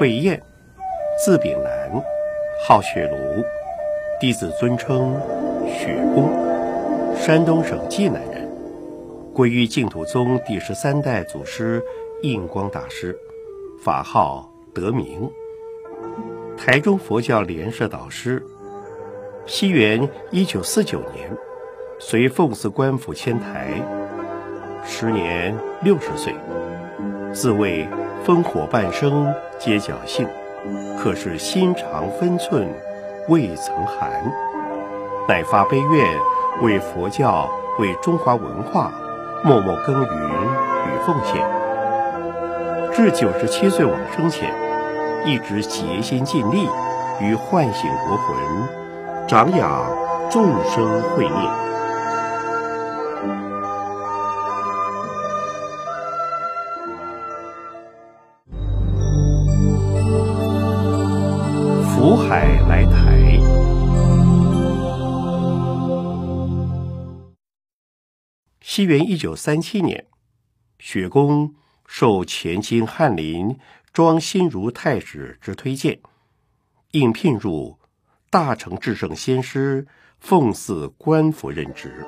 慧燕，字炳南，号雪庐，弟子尊称雪公，山东省济南人，归于净土宗第十三代祖师印光大师，法号德明，台中佛教莲社导师。西元一九四九年，随奉祀官府迁台，时年六十岁。自谓烽火半生皆侥幸，可是心肠分寸未曾寒。乃发悲愿，为佛教、为中华文化，默默耕耘与奉献。至九十七岁往生前，一直竭心尽力，于唤醒国魂，长养众生慧念。西元一九三七年，雪公受前清翰林庄心如太史之推荐，应聘入大成至圣先师奉祀官府任职。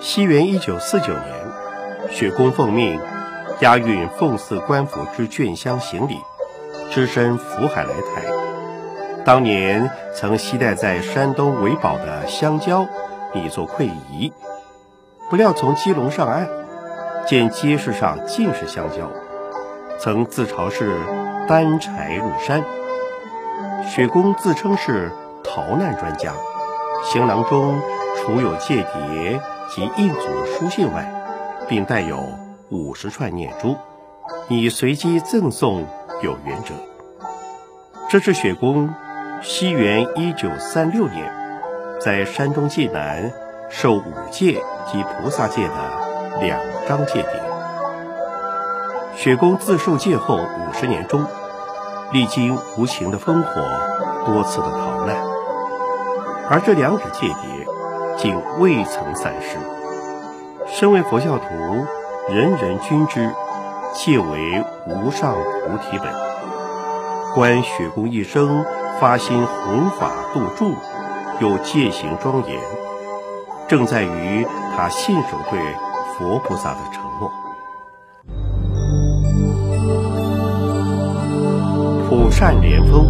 西元一九四九年，雪公奉命押运奉祀官府之卷箱行李，只身福海来台。当年曾携带在山东潍堡的香蕉拟作馈仪，不料从基隆上岸，见街市上尽是香蕉，曾自嘲是担柴入山。雪公自称是逃难专家，行囊中除有戒牒及印祖书信外，并带有五十串念珠，以随机赠送有缘者。这是雪公。西元一九三六年，在山东济南受五戒及菩萨戒的两张戒牒。雪公自受戒后五十年中，历经无情的烽火，多次的逃难，而这两纸戒牒竟未曾散失。身为佛教徒，人人均知，戒为无上菩提本。观雪公一生。发心弘法度众，又戒行庄严，正在于他信守对佛菩萨的承诺。普善莲峰，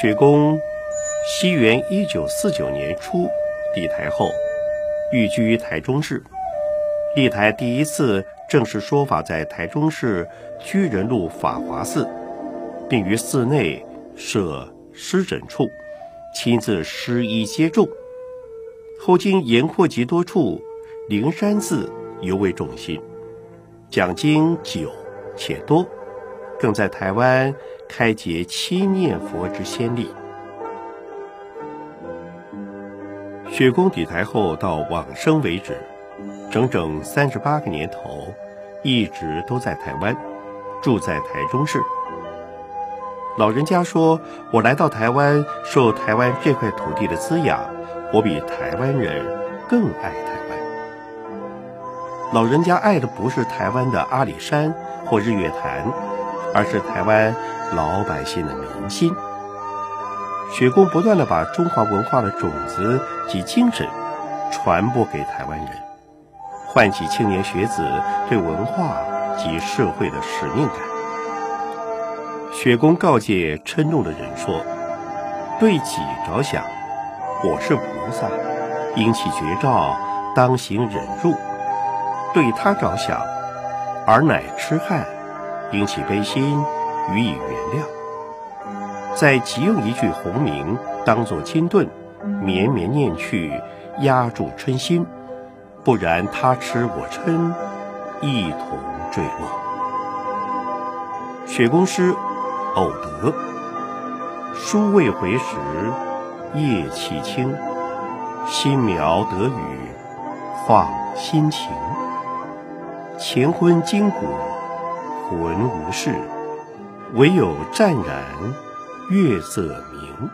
雪公，西元一九四九年初抵台后，寓居于台中市，立台第一次。正式说法在台中市居仁路法华寺，并于寺内设施诊处，亲自施医接众。后经延扩及多处，灵山寺尤为重心，讲经久且多，更在台湾开结七念佛之先例。雪公抵台后到往生为止。整整三十八个年头，一直都在台湾，住在台中市。老人家说：“我来到台湾，受台湾这块土地的滋养，我比台湾人更爱台湾。”老人家爱的不是台湾的阿里山或日月潭，而是台湾老百姓的民心。雪公不断的把中华文化的种子及精神传播给台湾人。唤起青年学子对文化及社会的使命感。雪公告诫嗔怒的人说：“对己着想，我是菩萨，应起绝照，当行忍辱；对他着想，尔乃痴汉，应起悲心，予以原谅。再即用一句洪名当作金盾，绵绵念去，压住嗔心。”不然，他痴我嗔，一同坠落。雪公师偶得，书未回时，夜气清，心苗得雨，放心情。乾坤筋骨，魂无事，唯有湛然月色明。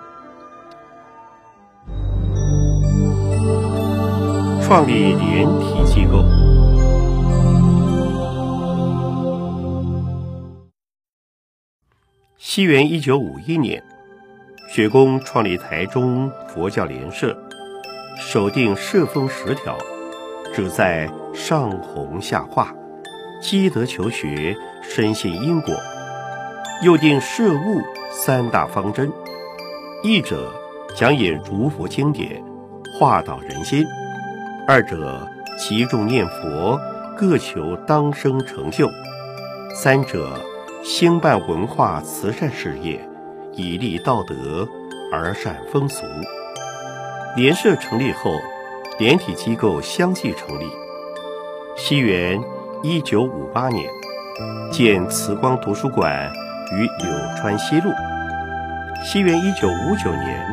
创立连体机构。西元一九五一年，雪公创立台中佛教联社，首定社风十条，旨在上弘下化，积德求学，深信因果。又定社务三大方针：一者讲演诸佛经典，化导人心；二者集众念佛，各求当生成就；三者兴办文化慈善事业，以立道德而善风俗。联社成立后，联体机构相继成立。西元一九五八年，建慈光图书馆。于柳川西路。西元一九五九年，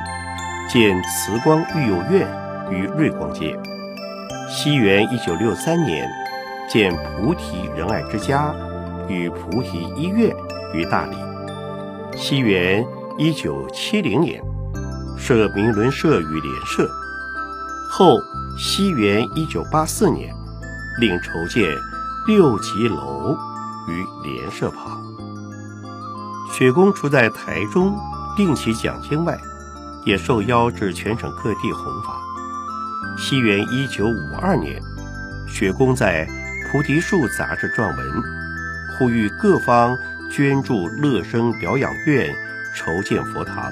建慈光育幼院于瑞光街。西元一九六三年，建菩提仁爱之家与菩提医院于大理。西元一九七零年，设明伦社与联社。后西元一九八四年，另筹建六级楼于联社旁。雪公除在台中定期讲经外，也受邀至全省各地弘法。西元一九五二年，雪公在《菩提树》杂志撰文，呼吁各方捐助乐生疗养院，筹建佛堂。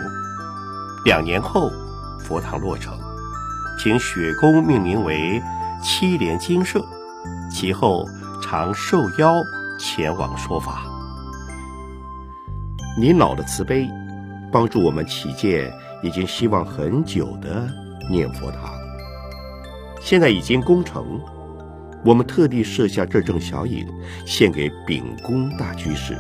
两年后，佛堂落成，请雪公命名为七莲精舍。其后常受邀前往说法。您老的慈悲，帮助我们起建已经希望很久的念佛堂。现在已经攻成，我们特地设下这正小影，献给秉公大居士，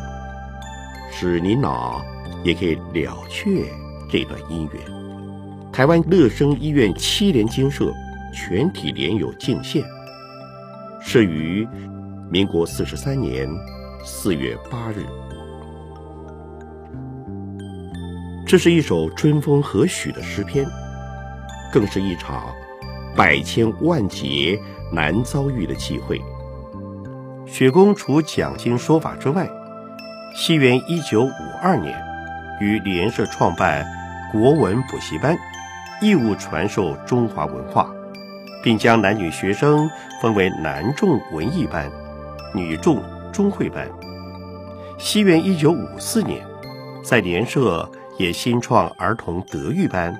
使您老也可以了却这段姻缘。台湾乐生医院七连精舍全体连友敬献，设于民国四十三年四月八日。这是一首春风和煦的诗篇，更是一场百千万劫难遭遇的机会。雪公除讲经说法之外，西元一九五二年，于联社创办国文补习班，义务传授中华文化，并将男女学生分为男众文艺班、女众中会班。西元一九五四年，在联社。也新创儿童德育班，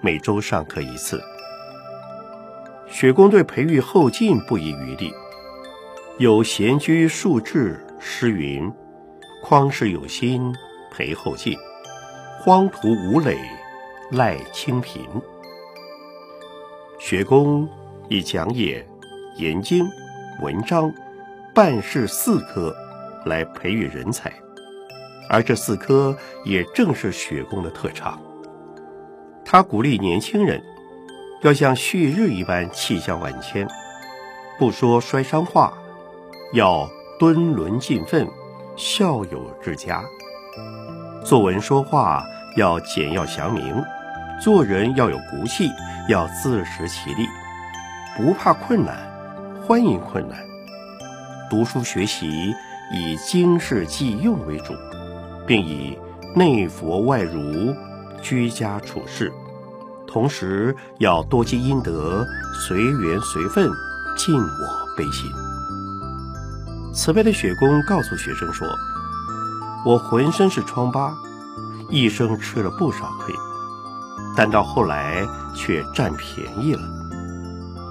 每周上课一次。雪公对培育后进不遗余力，有闲居数志诗云：“匡世有心培后进，荒土无累赖清贫。”雪公以讲演、研经、文章、办事四科来培育人才。而这四科也正是雪公的特长。他鼓励年轻人要像旭日一般气象万千，不说衰伤话，要敦伦尽奋，孝友之家。作文说话要简要详明，做人要有骨气，要自食其力，不怕困难，欢迎困难。读书学习以经世济用为主。并以内佛外儒居家处世，同时要多积阴德，随缘随分，尽我悲心。慈悲的雪公告诉学生说：“我浑身是疮疤，一生吃了不少亏，但到后来却占便宜了。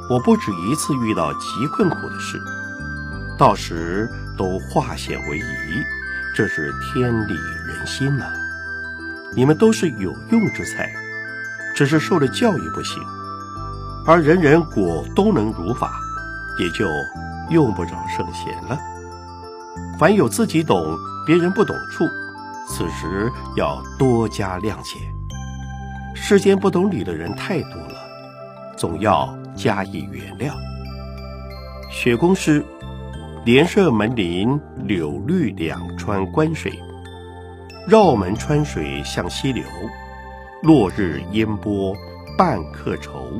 我不止一次遇到极困苦的事，到时都化险为夷。”这是天理人心呐！你们都是有用之才，只是受了教育不行。而人人果都能如法，也就用不着圣贤了。凡有自己懂、别人不懂处，此时要多加谅解。世间不懂理的人太多了，总要加以原谅。雪公师。连社门临柳绿两川关水，绕门川水向西流，落日烟波半客愁。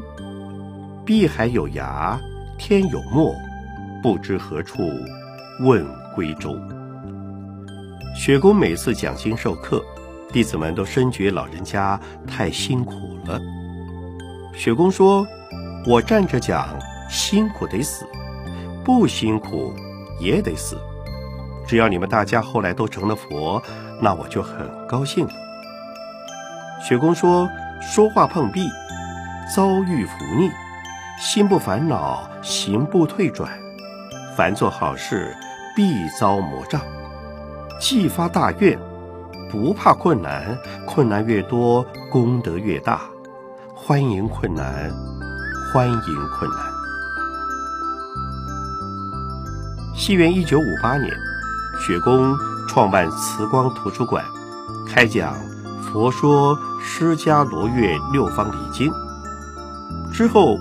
碧海有涯，天有漠，不知何处问归舟。雪公每次讲经授课，弟子们都深觉老人家太辛苦了。雪公说：“我站着讲，辛苦得死；不辛苦也得死。只要你们大家后来都成了佛，那我就很高兴了。”雪公说：“说话碰壁，遭遇福逆，心不烦恼，行不退转。凡做好事，必遭魔障。既发大愿，不怕困难，困难越多，功德越大。”欢迎困难，欢迎困难。西元一九五八年，雪公创办慈光图书馆，开讲《佛说释迦罗月六方礼经》。之后，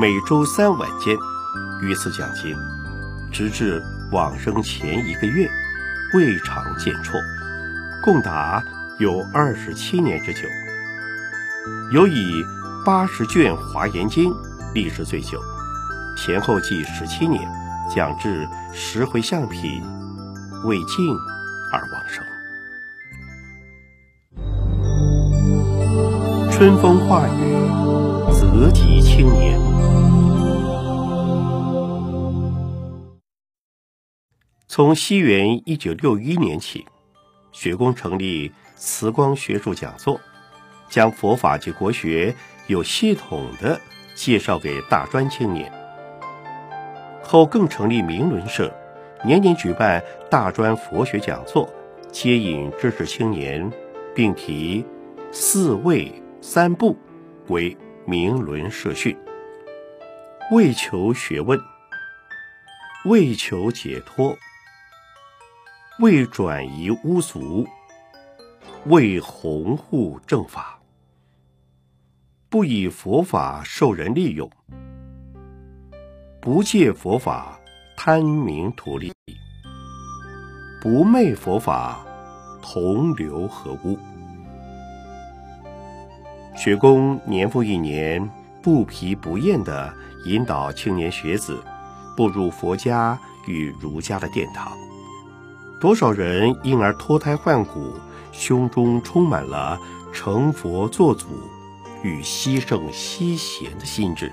每周三晚间于此讲经，直至往生前一个月，未尝见辍，共达有二十七年之久。尤以八十卷《华严经》历时最久，前后计十七年，讲至十回向品，未尽而往生。春风化雨，泽及青年。从西元一九六一年起，学宫成立慈光学术讲座。将佛法及国学有系统的介绍给大专青年，后更成立明伦社，年年举办大专佛学讲座，接引知识青年，并提四位三不为明伦社训，为求学问，为求解脱，为转移污俗，为弘护正法。不以佛法受人利用，不借佛法贪名图利，不昧佛法同流合污。学公年复一年，不疲不厌地引导青年学子步入佛家与儒家的殿堂，多少人因而脱胎换骨，胸中充满了成佛作祖。与西圣西贤的心智，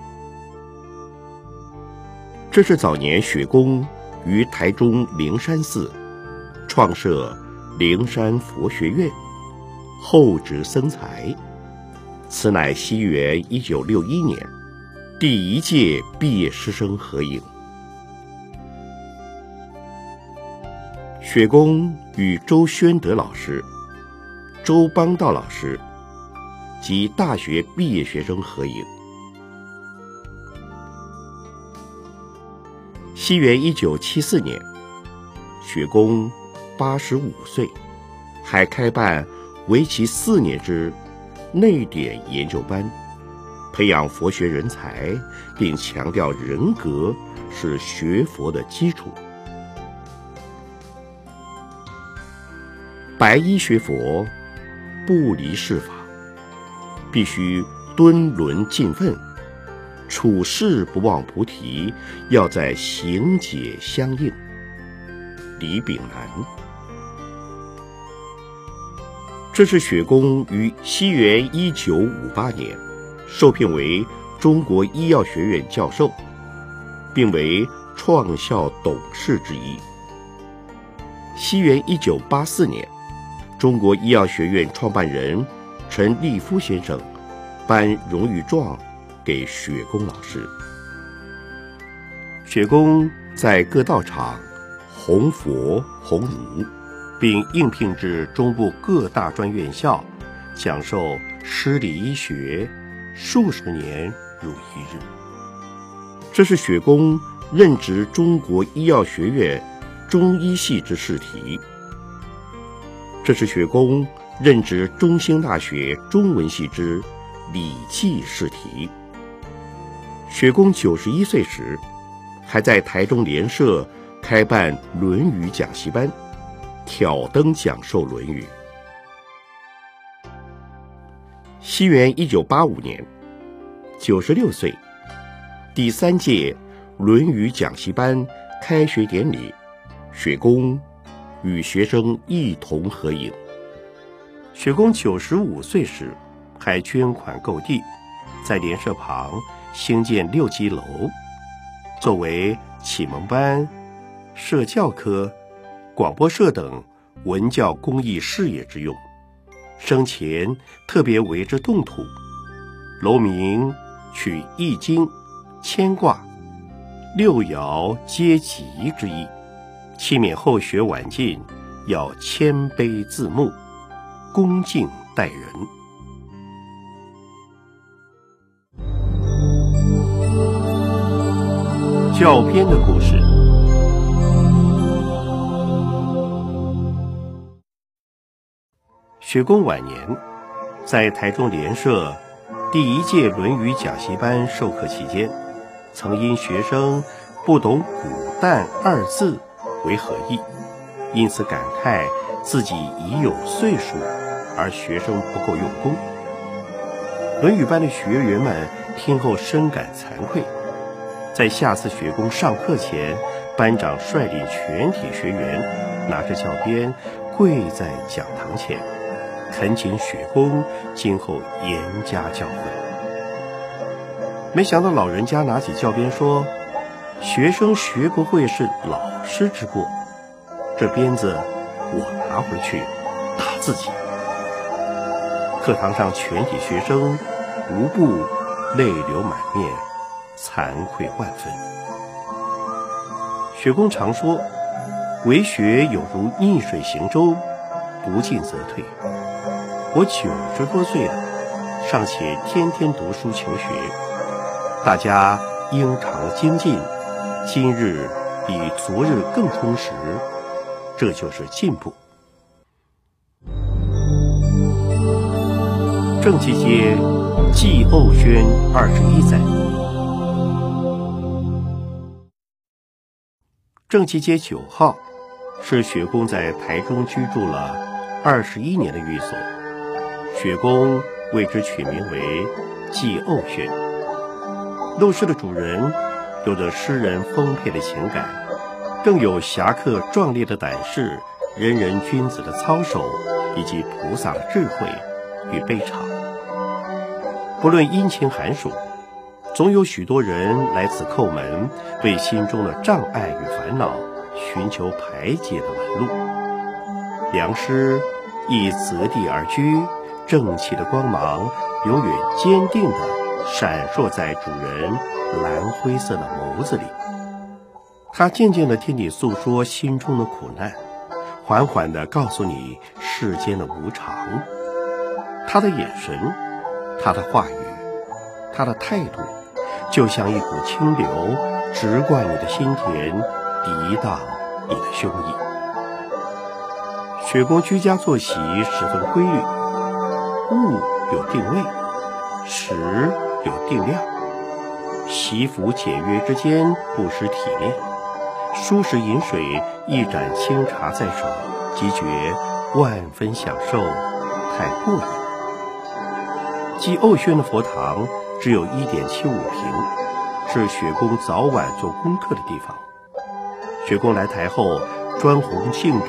这是早年雪公于台中灵山寺创设灵山佛学院，厚植僧才。此乃西元一九六一年第一届毕业师生合影。雪公与周宣德老师、周邦道老师。及大学毕业学生合影。西元一九七四年，雪公八十五岁，还开办为期四年之内典研究班，培养佛学人才，并强调人格是学佛的基础。白衣学佛，不离世法。必须敦伦尽奋，处事不忘菩提，要在行解相应。李炳南，这是雪公于西元一九五八年受聘为中国医药学院教授，并为创校董事之一。西元一九八四年，中国医药学院创办人。陈立夫先生颁荣誉状给雪公老师。雪公在各道场弘佛弘儒，并应聘至中部各大专院校讲授师理医学，数十年如一日。这是雪公任职中国医药学院中医系之试题。这是雪公。任职中兴大学中文系之《礼记》试题。雪公九十一岁时，还在台中联社开办《论语》讲习班，挑灯讲授《论语》。西元一九八五年，九十六岁，第三届《论语》讲习班开学典礼，雪公与学生一同合影。雪公九十五岁时，还捐款购地，在联社旁兴建六级楼，作为启蒙班、社教科、广播社等文教公益事业之用。生前特别为之动土，楼名取《易经》牵挂、六爻皆吉之意，期勉后学晚进要谦卑自牧，恭敬待人。教鞭的故事。学公晚年，在台中联社第一届《论语》讲习班授课期间，曾因学生不懂“古旦”二字为何意，因此感慨自己已有岁数，而学生不够用功。《论语》班的学员们听后深感惭愧，在下次学工上课前，班长率领全体学员拿着教鞭，跪在讲堂前。恳请雪公今后严加教诲。没想到老人家拿起教鞭说：“学生学不会是老师之过，这鞭子我拿回去打自己。”课堂上全体学生无不泪流满面，惭愧万分。雪公常说：“为学有如逆水行舟，不进则退。”我九十多岁了，尚且天天读书求学，大家应常精进，今日比昨日更充实，这就是进步。正气街季欧轩二十一载，正气街九号是雪公在台中居住了二十一年的寓所。雪公为之取名为季欧轩。陋室的主人有着诗人丰沛的情感，更有侠客壮烈的胆识、仁人君子的操守，以及菩萨的智慧与悲怆。不论阴晴寒暑，总有许多人来此叩门，为心中的障碍与烦恼寻求排解的门路。良师亦择地而居。正气的光芒永远坚定地闪烁在主人蓝灰色的眸子里。他静静地听你诉说心中的苦难，缓缓地告诉你世间的无常。他的眼神，他的话语，他的态度，就像一股清流，直灌你的心田，涤荡你的胸臆。雪公居家作息十分规律。物有定位，时有定量，习福简约之间不失体面。舒适饮水，一盏清茶在手，即觉万分享受，太过瘾。季欧轩的佛堂只有一点七五平，是雪公早晚做功课的地方。雪公来台后，专弘净土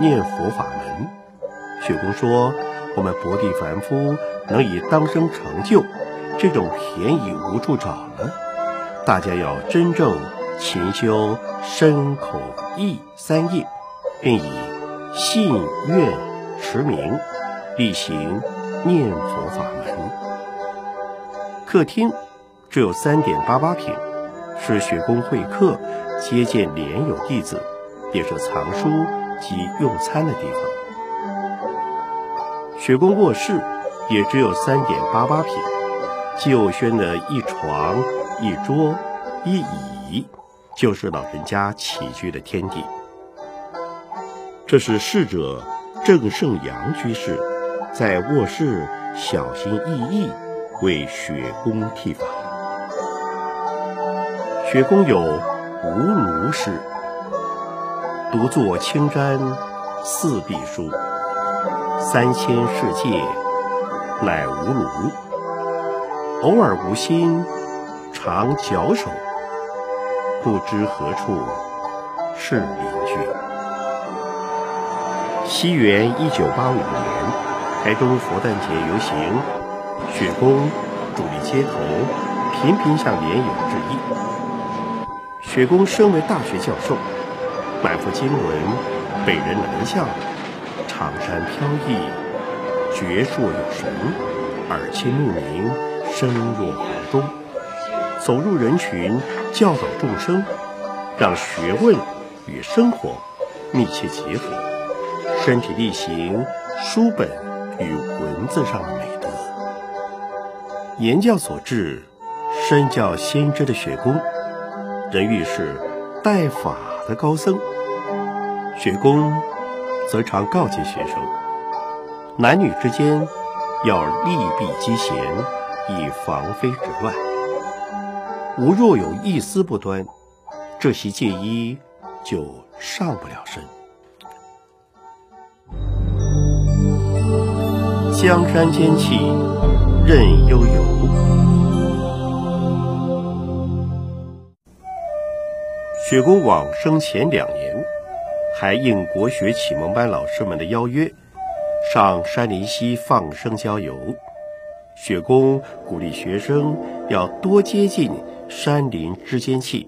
念佛法门。雪公说。我们薄地凡夫能以当生成就，这种便宜无处找了。大家要真正勤修身口意三业，并以信愿持名力行念佛法门。客厅只有三点八八平，是学公会客、接见莲友弟子，也是藏书及用餐的地方。雪公卧室也只有三点八八平，季欧轩的一床一桌一椅，就是老人家起居的天地。这是逝者郑胜阳居士在卧室小心翼翼为雪公剃发。雪公有无庐诗，独坐青毡四壁书。三千世界乃吾庐，偶尔无心常矫首，不知何处是邻居。西元一九八五年，台中佛诞节游行，雪公伫立街头，频频向莲友致意。雪公身为大学教授，满腹经纶，被人难向，长衫飘逸，矍铄有神，耳清目明，声若洪钟，走入人群，教导众生，让学问与生活密切结合，身体力行，书本与文字上的美德。言教所致，身教先知的雪公。人欲是带法的高僧，雪公则常告诫学生：男女之间要利弊积贤，以防非之乱。吾若有一丝不端，这袭戒衣就上不了身。江山间气任悠悠。雪公往生前两年，还应国学启蒙班老师们的邀约，上山林溪放生郊游。雪公鼓励学生要多接近山林之间气，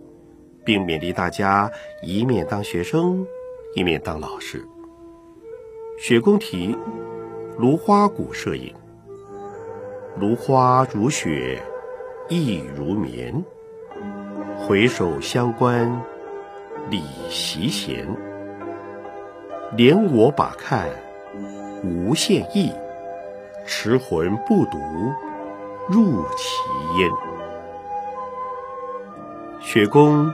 并勉励大家一面当学生，一面当老师。雪公题芦花谷摄影，芦花如雪，意如绵。回首相关，礼习闲。怜我把看，无限意。持魂不读，入其焉。雪公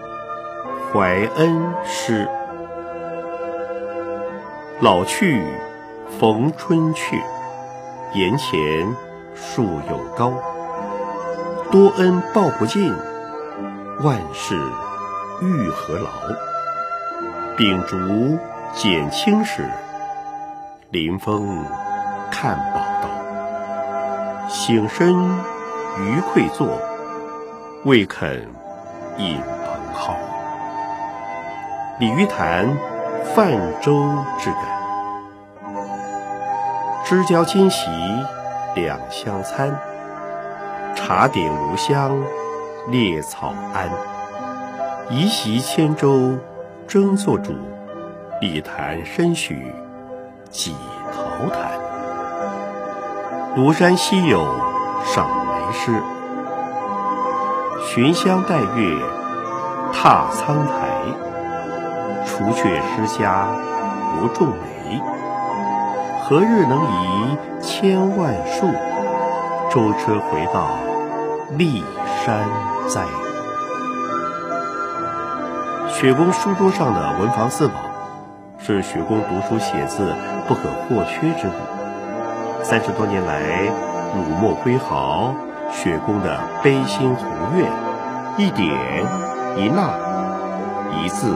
怀恩诗。老去逢春去，檐前树有高。多恩报不尽。万事欲何劳？秉烛剪青时，临风看宝刀。醒身余愧坐，未肯饮蓬蒿。鲤鱼潭泛舟之感，知交今夕两相参。茶鼎炉香。列草庵，移席千舟争作主，一潭深许几陶坛。庐山西有赏梅诗，寻香待月踏苍苔。除却诗家不种梅，何日能移千万树？舟车回到骊山。在雪公书桌上的文房四宝，是雪公读书写字不可或缺之物。三十多年来，辱没挥毫，雪公的悲心宏愿，一点一捺，一字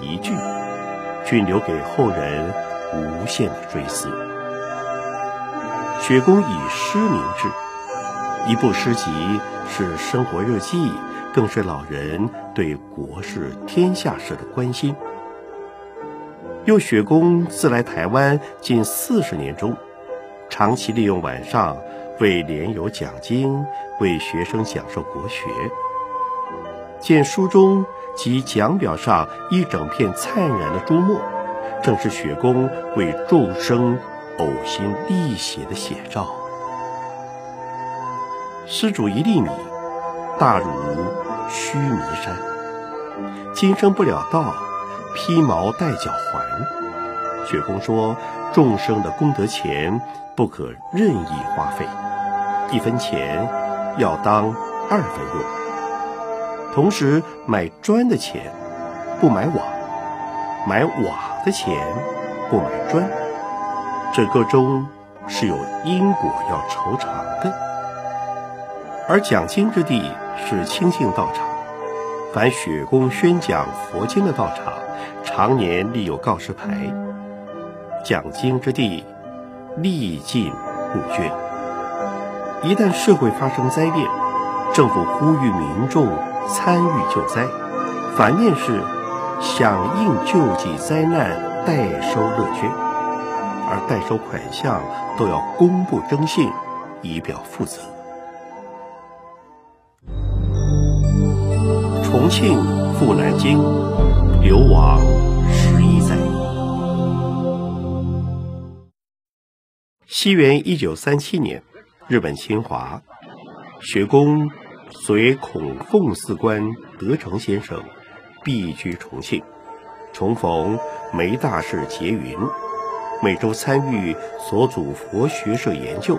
一句，均留给后人无限的追思。雪公以诗明志，一部诗集。是生活日记，更是老人对国事天下事的关心。又雪公自来台湾近四十年中，长期利用晚上为莲友讲经，为学生讲授国学。见书中及讲表上一整片灿然的朱墨，正是雪公为众生呕心沥血的写照。施主一粒米，大如须弥山。今生不了道，披毛戴脚还。雪公说：众生的功德钱不可任意花费，一分钱要当二分用。同时买砖的钱不买瓦，买瓦的钱不买砖。这个中是有因果要酬偿的。而讲经之地是清净道场，凡雪公宣讲佛经的道场，常年立有告示牌。讲经之地，历尽募捐。一旦社会发生灾变，政府呼吁民众参与救灾，反面是响应救济灾难代收乐捐，而代收款项都要公布征信，以表负责。重庆赴南京，流亡十一载。西元一九三七年，日本侵华，学宫随孔凤寺官德成先生避居重庆，重逢梅大士结云，每周参与所组佛学社研究，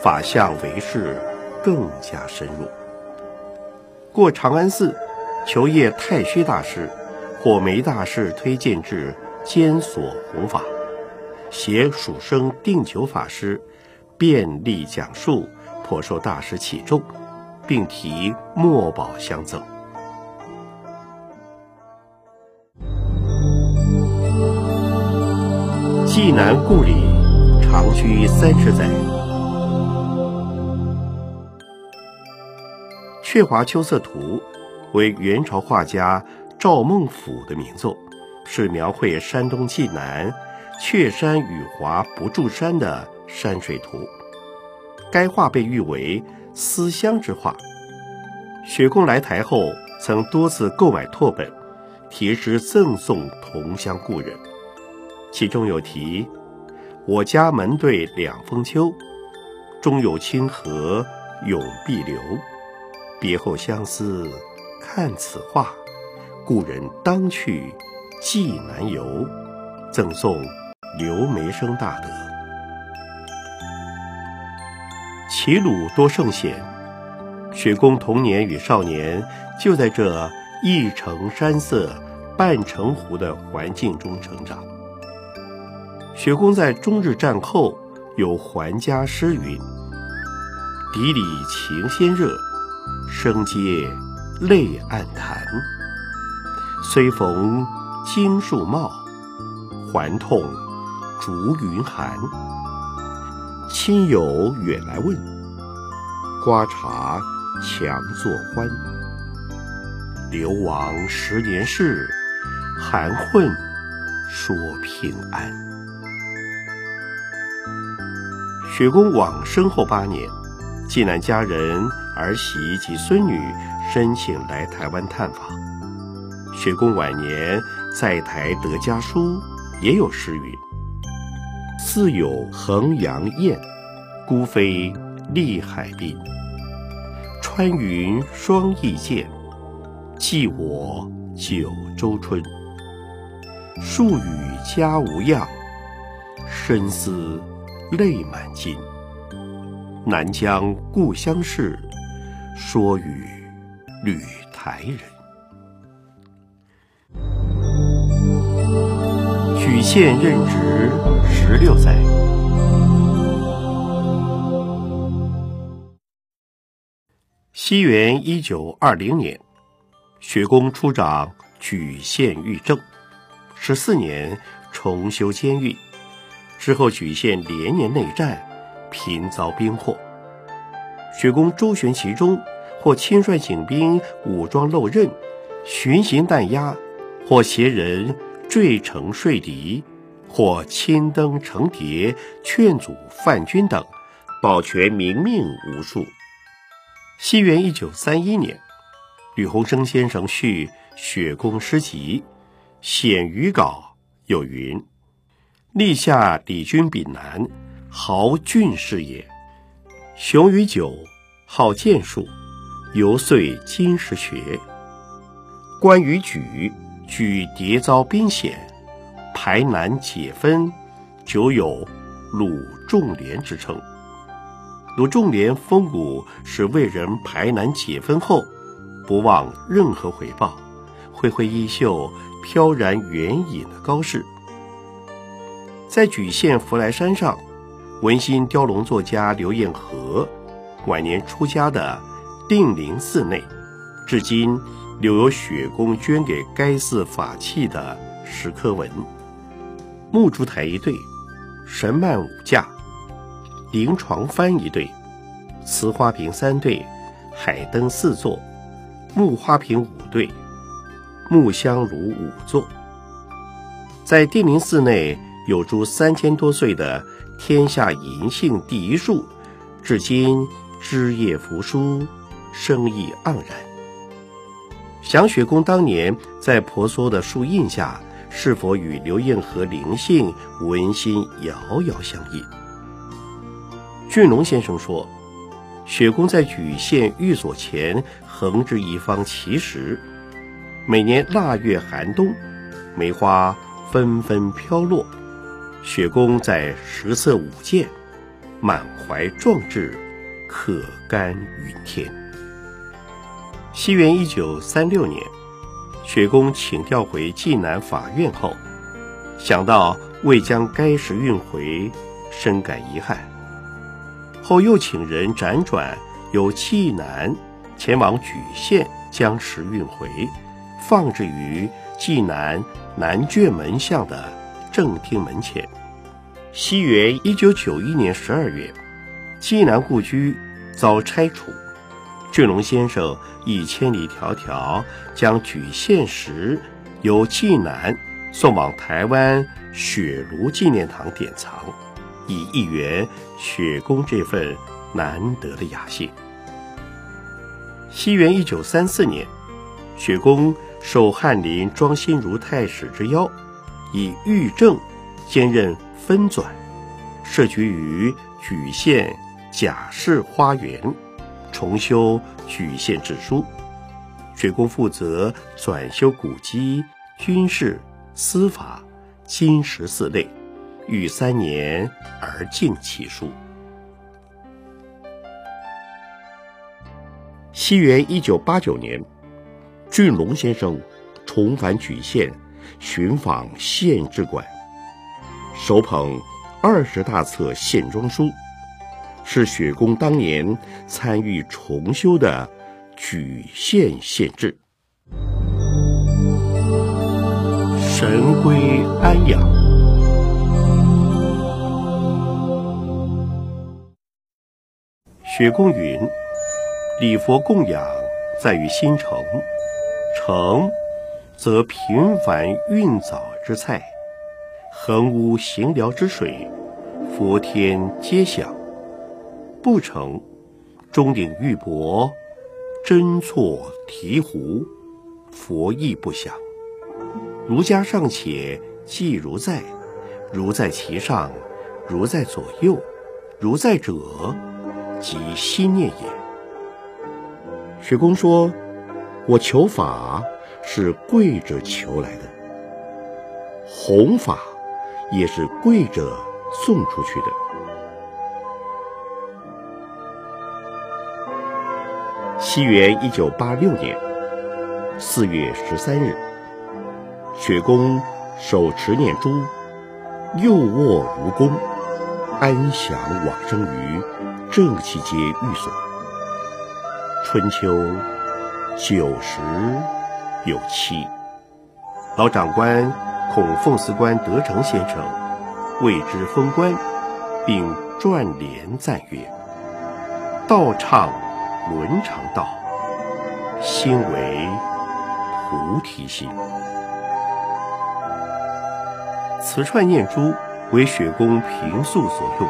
法相为事更加深入。过长安寺。求谒太虚大师，获梅大师推荐至监所弘法，携蜀生定求法师，便利讲述，颇受大师器重，并提墨宝相赠。济南故里，长居三十载。《鹊华秋色图》。为元朝画家赵孟俯的名作，是描绘山东济南鹊山雨华不住山的山水图。该画被誉为思乡之画。雪公来台后，曾多次购买拓本，题诗赠送同乡故人，其中有题：“我家门对两峰秋，中有清河永碧流，别后相思。”看此画，故人当去济南游，赠送刘梅生大德。齐鲁多圣贤，雪公童年与少年就在这一城山色半城湖的环境中成长。雪公在中日战后有还家诗云：“笛里情先热，声接。”泪暗弹，虽逢荆树茂，还痛竹云寒。亲友远来问，瓜茶强作欢。流亡十年事，含混说平安。雪公往生后八年，济南家人儿媳及孙女。申请来台湾探访。学公晚年在台得家书，也有诗云：“似有衡阳雁，孤飞历海滨。穿云双翼见，寄我九州春。数语家无恙，深思泪满襟。南疆故乡事，说与。”旅台人，举县任职十六载。西元一九二零年，雪公出掌举县狱政，十四年重修监狱。之后举县连年内战，频遭兵祸。雪公周旋其中。或亲率警兵武装漏刃，巡行弹压；或携人坠城睡敌；或亲登城叠劝阻范军等，保全民命无数。西元一九三一年，吕鸿生先生续《雪公诗集》，显于稿有云：“立下李君丙南，豪俊士也，雄于酒，好剑术。”游遂金石学，关于举举迭遭兵险，排难解分，久有鲁仲连之称。鲁仲连风骨是为人排难解分后，不忘任何回报，挥挥衣袖，飘然远引的高士。在莒县福来山上，文心雕龙作家刘彦和晚年出家的。定陵寺内，至今留有雪公捐给该寺法器的石刻文。木烛台一对，神幔五架，灵床幡一对，瓷花瓶三对，海灯四座，木花瓶五对，木香炉五座。在定陵寺内有株三千多岁的天下银杏第一树，至今枝叶扶疏，生意盎然。想雪公当年在婆娑的树荫下，是否与刘应和灵性文心遥遥相应？俊龙先生说。雪宫在莒县寓所前横置一方奇石，每年腊月寒冬，梅花纷纷飘落，雪宫在石侧舞剑，满怀壮志，可干云天。西元一九三六年，雪公请调回济南法院后，想到未将该石运回，深感遗憾。后又请人辗转由济南前往莒县，将石运回，放置于济南南卷门巷的正厅门前。西元一九九一年十二月，济南故居遭拆除，俊龙先生一千里迢迢将莒县石由济南送往台湾雪庐纪念堂典藏。以一圆雪宫这份难得的雅兴。西元一九三四年，雪宫受翰林庄心如太史之邀，以御正兼任分纂，设局于莒县贾氏花园，重修莒县志书。学宫负责转修古籍、军事、司法、金石四类。逾三年而尽其书。西元一九八九年，俊龙先生重返莒县，寻访县志馆，手捧二十大册线装书，是雪公当年参与重修的莒县县志。神归安阳。雪公云：“礼佛供养在于心诚，诚则频繁运藻之菜，恒无行疗之水，佛天皆享；不成，钟鼎玉帛，针错醍醐，佛亦不享。儒家尚且既如在，如在其上，如在左右，如在者。”即心念也。雪公说：“我求法是跪着求来的，弘法也是跪着送出去的。”西元一九八六年四月十三日，雪公手持念珠，右握如弓，安详往生于。正气街寓所，春秋九十有七。老长官孔凤寺官德成先生为之封官，并撰联赞曰：“道唱伦常道，心为菩提心。”此串念珠为雪公平素所用。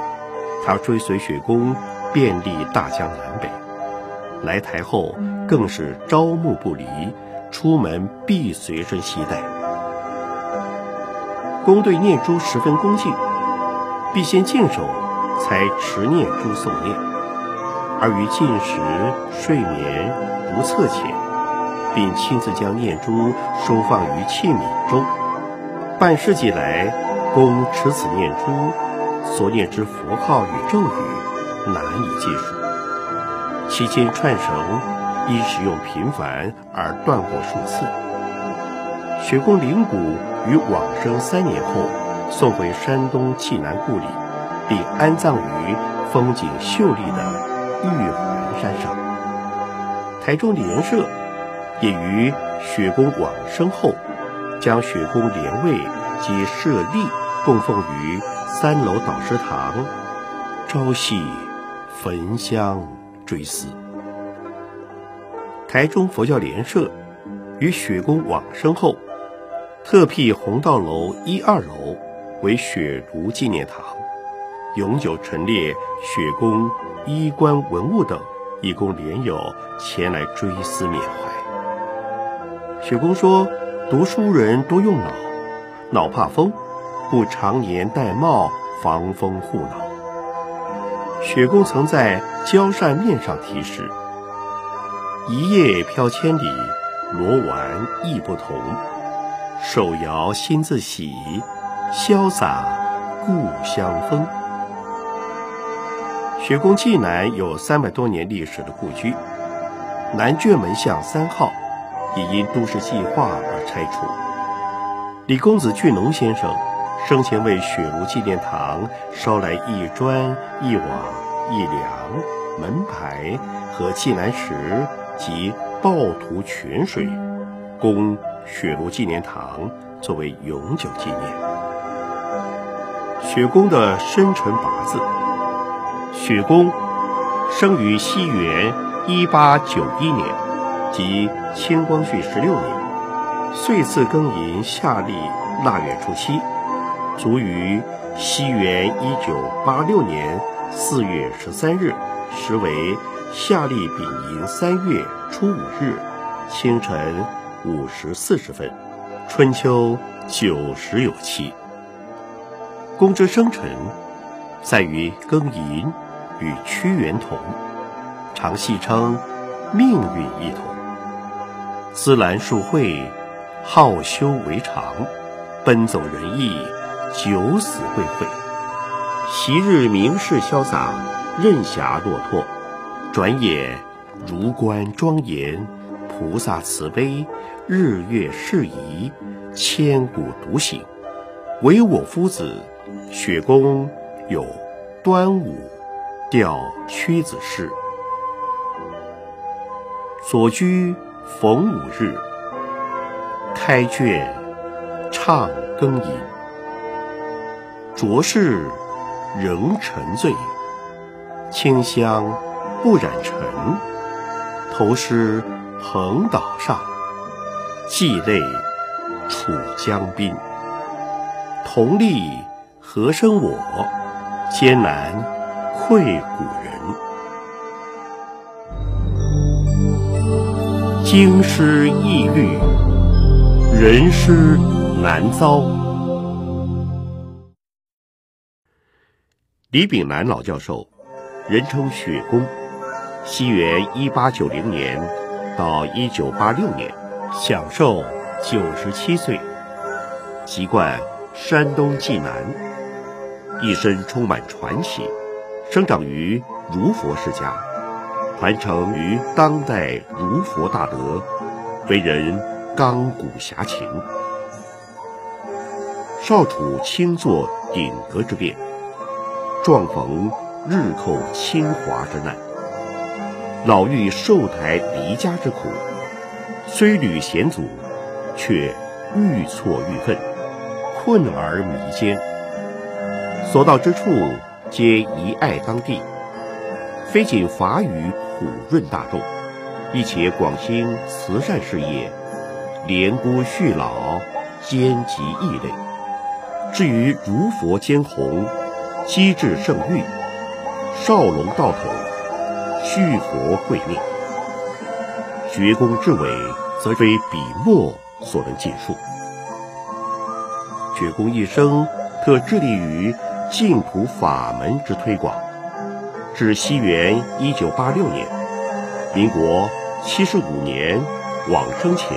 他追随雪公遍历大江南北，来台后更是朝暮不离，出门必随身携带。公对念珠十分恭敬，必先净手，才持念珠诵念；而于进食、睡眠不侧浅，并亲自将念珠收放于器皿中。半世纪来，公持此念珠。所念之符号与咒语难以计数，期间串绳因使用频繁而断过数次。雪公灵骨于往生三年后送回山东济南故里，并安葬于风景秀丽的玉环山上。台中莲社也于雪公往生后，将雪公莲位及舍利供奉于。三楼导师堂，朝夕焚香追思。台中佛教莲社于雪公往生后，特辟弘道楼一二楼为雪庐纪念堂，永久陈列雪公衣冠文物等，以供莲友前来追思缅怀。雪公说：“读书人多用脑，脑怕风，故常年戴帽防风护脑。”雪公曾在交扇面上题诗。一叶飘千里，罗玩意不同。手摇心自喜，潇洒故乡风。雪宫济南有三百多年历史的故居，南卷门巷三号已因都市计划而拆除。李公子巨农先生生前为雪庐纪念堂烧来一砖一瓦一梁门牌和济南石。及趵突泉水，供雪庐纪念堂作为永久纪念。雪公的生辰八字：雪公生于西元一八九一年，即清光绪十六年，岁次庚寅夏历腊月初七，卒于西元一九八六年四月十三日，时为。夏历丙寅三月初五日清晨五时四十分，春秋九时有七。公之生辰，在于庚寅与屈原同，常戏称命运一同。思兰树蕙，好修为常，奔走仁义，九死未悔。昔日名士潇洒，任侠落拓。转眼如观庄严，菩萨慈悲，日月适宜，千古独醒。唯我夫子，雪公有端午吊屈子氏。所居逢五日，开卷唱更吟，浊世仍沉醉，清香。不染尘，投诗蓬岛上，涕泪楚江滨。同历何生我，艰难愧古人。经师易遇，人师难遭。李炳南老教授，人称雪公。西元一八九零年到一九八六年，享寿九十七岁，籍贯山东济南，一生充满传奇。生长于儒佛世家，传承于当代儒佛大德，为人刚骨侠情。少处倾作鼎革之变，撞逢日寇侵华之难。老遇受台离家之苦，虽屡险阻，却愈挫愈奋，困而弥坚。所到之处，皆遗爱当地，非仅法语普润大众，亦且广兴慈善事业，怜孤恤老，兼及异类。至于如佛兼弘，机智圣域，少龙道统。续佛慧命，学功至伟，则非笔墨所能尽述。学公一生特致力于净土法门之推广。至西元一九八六年，民国七十五年往生前，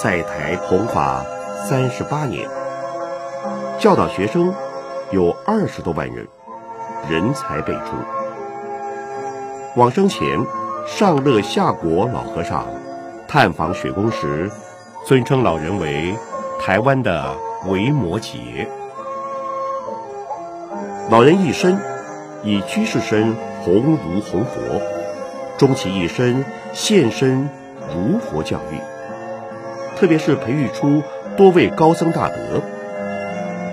在台弘法三十八年，教导学生有二十多万人，人才辈出。往生前，上乐下国老和尚探访雪宫时，尊称老人为台湾的维摩诘。老人一生以居士身弘儒弘佛，终其一生献身儒佛教育，特别是培育出多位高僧大德，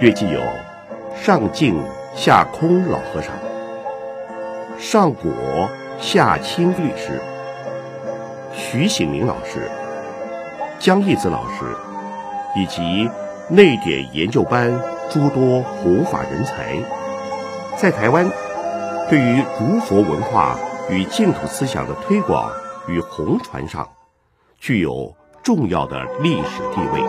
约既有上净下空老和尚、上果。下清律师，徐醒明老师、江义子老师，以及内典研究班诸多弘法人才，在台湾对于儒佛文化与净土思想的推广与弘传上，具有重要的历史地位。